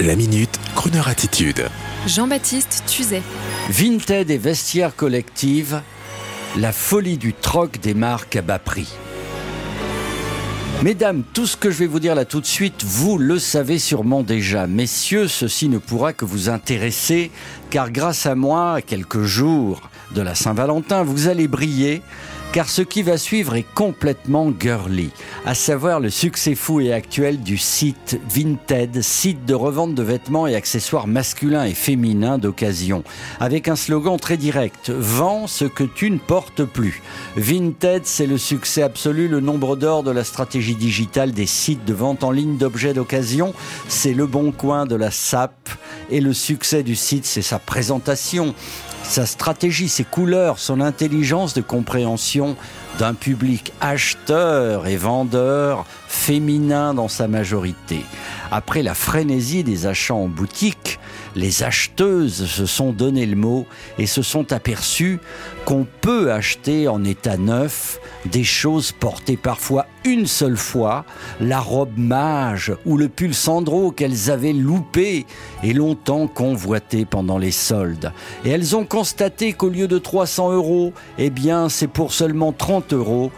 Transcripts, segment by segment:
La minute, Kroneur attitude. Jean-Baptiste Tuzet. Vinted et vestiaires collective, la folie du troc des marques à bas prix. Mesdames, tout ce que je vais vous dire là tout de suite, vous le savez sûrement déjà. Messieurs, ceci ne pourra que vous intéresser, car grâce à moi, à quelques jours de la Saint-Valentin, vous allez briller car ce qui va suivre est complètement girly, à savoir le succès fou et actuel du site Vinted, site de revente de vêtements et accessoires masculins et féminins d'occasion, avec un slogan très direct Vends ce que tu ne portes plus. Vinted, c'est le succès absolu, le nombre d'or de la stratégie digitale des sites de vente en ligne d'objets d'occasion, c'est le bon coin de la SAP, et le succès du site, c'est sa présentation sa stratégie, ses couleurs, son intelligence de compréhension d'un public acheteur et vendeur féminin dans sa majorité. Après la frénésie des achats en boutique, les acheteuses se sont donné le mot et se sont aperçues qu'on peut acheter en état neuf des choses portées parfois une seule fois, la robe mage ou le pull sandro qu'elles avaient loupé et longtemps convoité pendant les soldes. Et elles ont constaté qu'au lieu de 300 euros, eh bien c'est pour seulement 30 euros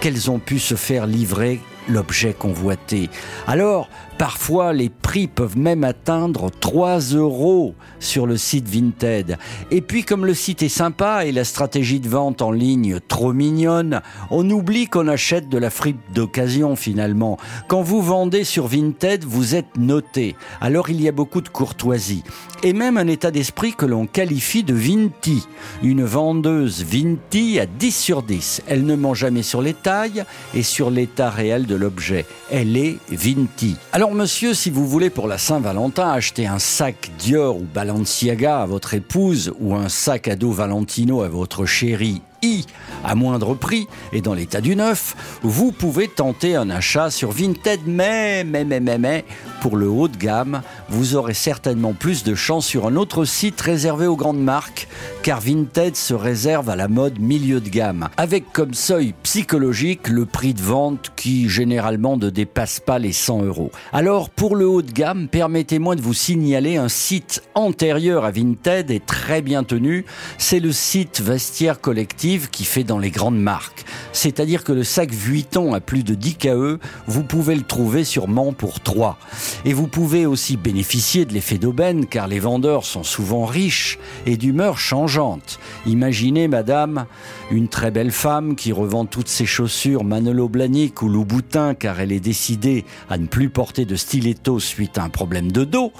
qu'elles ont pu se faire livrer l'objet convoité. Alors, parfois, les prix peuvent même atteindre 3 euros sur le site Vinted. Et puis, comme le site est sympa et la stratégie de vente en ligne trop mignonne, on oublie qu'on achète de la fripe d'occasion finalement. Quand vous vendez sur Vinted, vous êtes noté. Alors, il y a beaucoup de courtoisie. Et même un état d'esprit que l'on qualifie de Vinti. Une vendeuse Vinti à 10 sur 10. Elle ne ment jamais sur les tailles et sur l'état réel de l'objet. Elle est Vinti. Alors monsieur, si vous voulez pour la Saint-Valentin acheter un sac Dior ou Balenciaga à votre épouse ou un sac à dos Valentino à votre chérie à moindre prix et dans l'état du neuf, vous pouvez tenter un achat sur Vinted, mais, mais, mais, mais, mais, pour le haut de gamme, vous aurez certainement plus de chance sur un autre site réservé aux grandes marques, car Vinted se réserve à la mode milieu de gamme, avec comme seuil psychologique le prix de vente qui généralement ne dépasse pas les 100 euros. Alors, pour le haut de gamme, permettez-moi de vous signaler un site antérieur à Vinted et très bien tenu, c'est le site Vestiaire Collectif qui fait dans les grandes marques. C'est-à-dire que le sac Vuitton à plus de 10 KE, vous pouvez le trouver sûrement pour 3. Et vous pouvez aussi bénéficier de l'effet d'aubaine car les vendeurs sont souvent riches et d'humeur changeante. Imaginez, madame, une très belle femme qui revend toutes ses chaussures Manolo Blahnik ou Louboutin car elle est décidée à ne plus porter de stiletto suite à un problème de dos.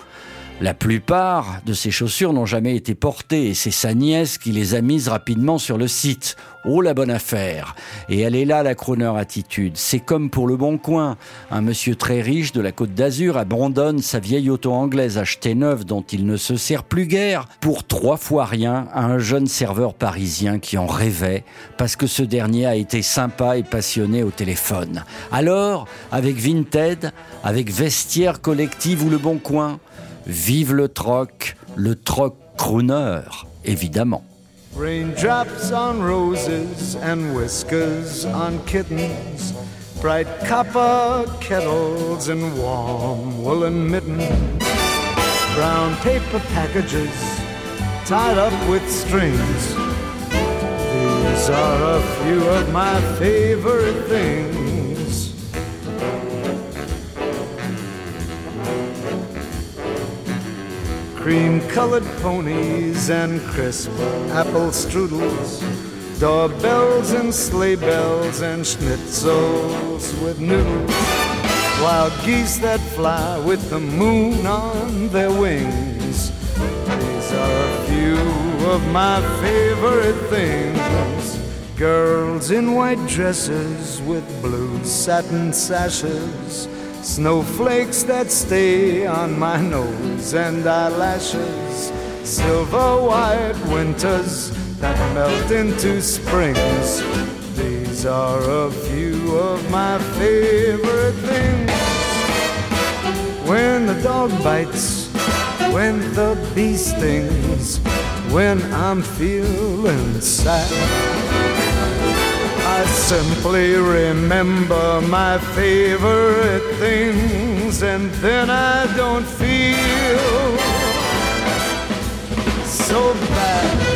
La plupart de ces chaussures n'ont jamais été portées et c'est sa nièce qui les a mises rapidement sur le site. Oh la bonne affaire Et elle est là la Croner attitude. C'est comme pour le Bon Coin. Un monsieur très riche de la Côte d'Azur abandonne sa vieille auto anglaise achetée neuve dont il ne se sert plus guère pour trois fois rien à un jeune serveur parisien qui en rêvait parce que ce dernier a été sympa et passionné au téléphone. Alors, avec Vinted, avec Vestiaire Collective ou le Bon Coin, Vive le troc, le troc crooner, évidemment. Raindrops on roses and whiskers on kittens, bright copper kettles and warm woolen mittens, brown paper packages tied up with strings. These are a few of my favorite things. Cream colored ponies and crisp apple strudels, doorbells and sleigh bells and schnitzels with noodles, wild geese that fly with the moon on their wings. These are a few of my favorite things. Girls in white dresses with blue satin sashes Snowflakes that stay on my nose and eyelashes. Silver white winters that melt into springs. These are a few of my favorite things. When the dog bites, when the bee stings, when I'm feeling sad. Simply remember my favorite things, and then I don't feel so bad.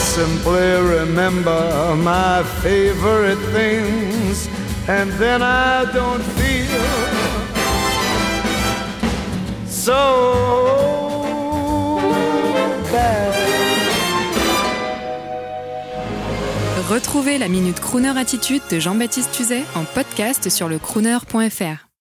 Simply remember my favorite things, and then I don't feel. Retrouvez la Minute Crooner Attitude de Jean-Baptiste Tuzet en podcast sur le crooner.fr.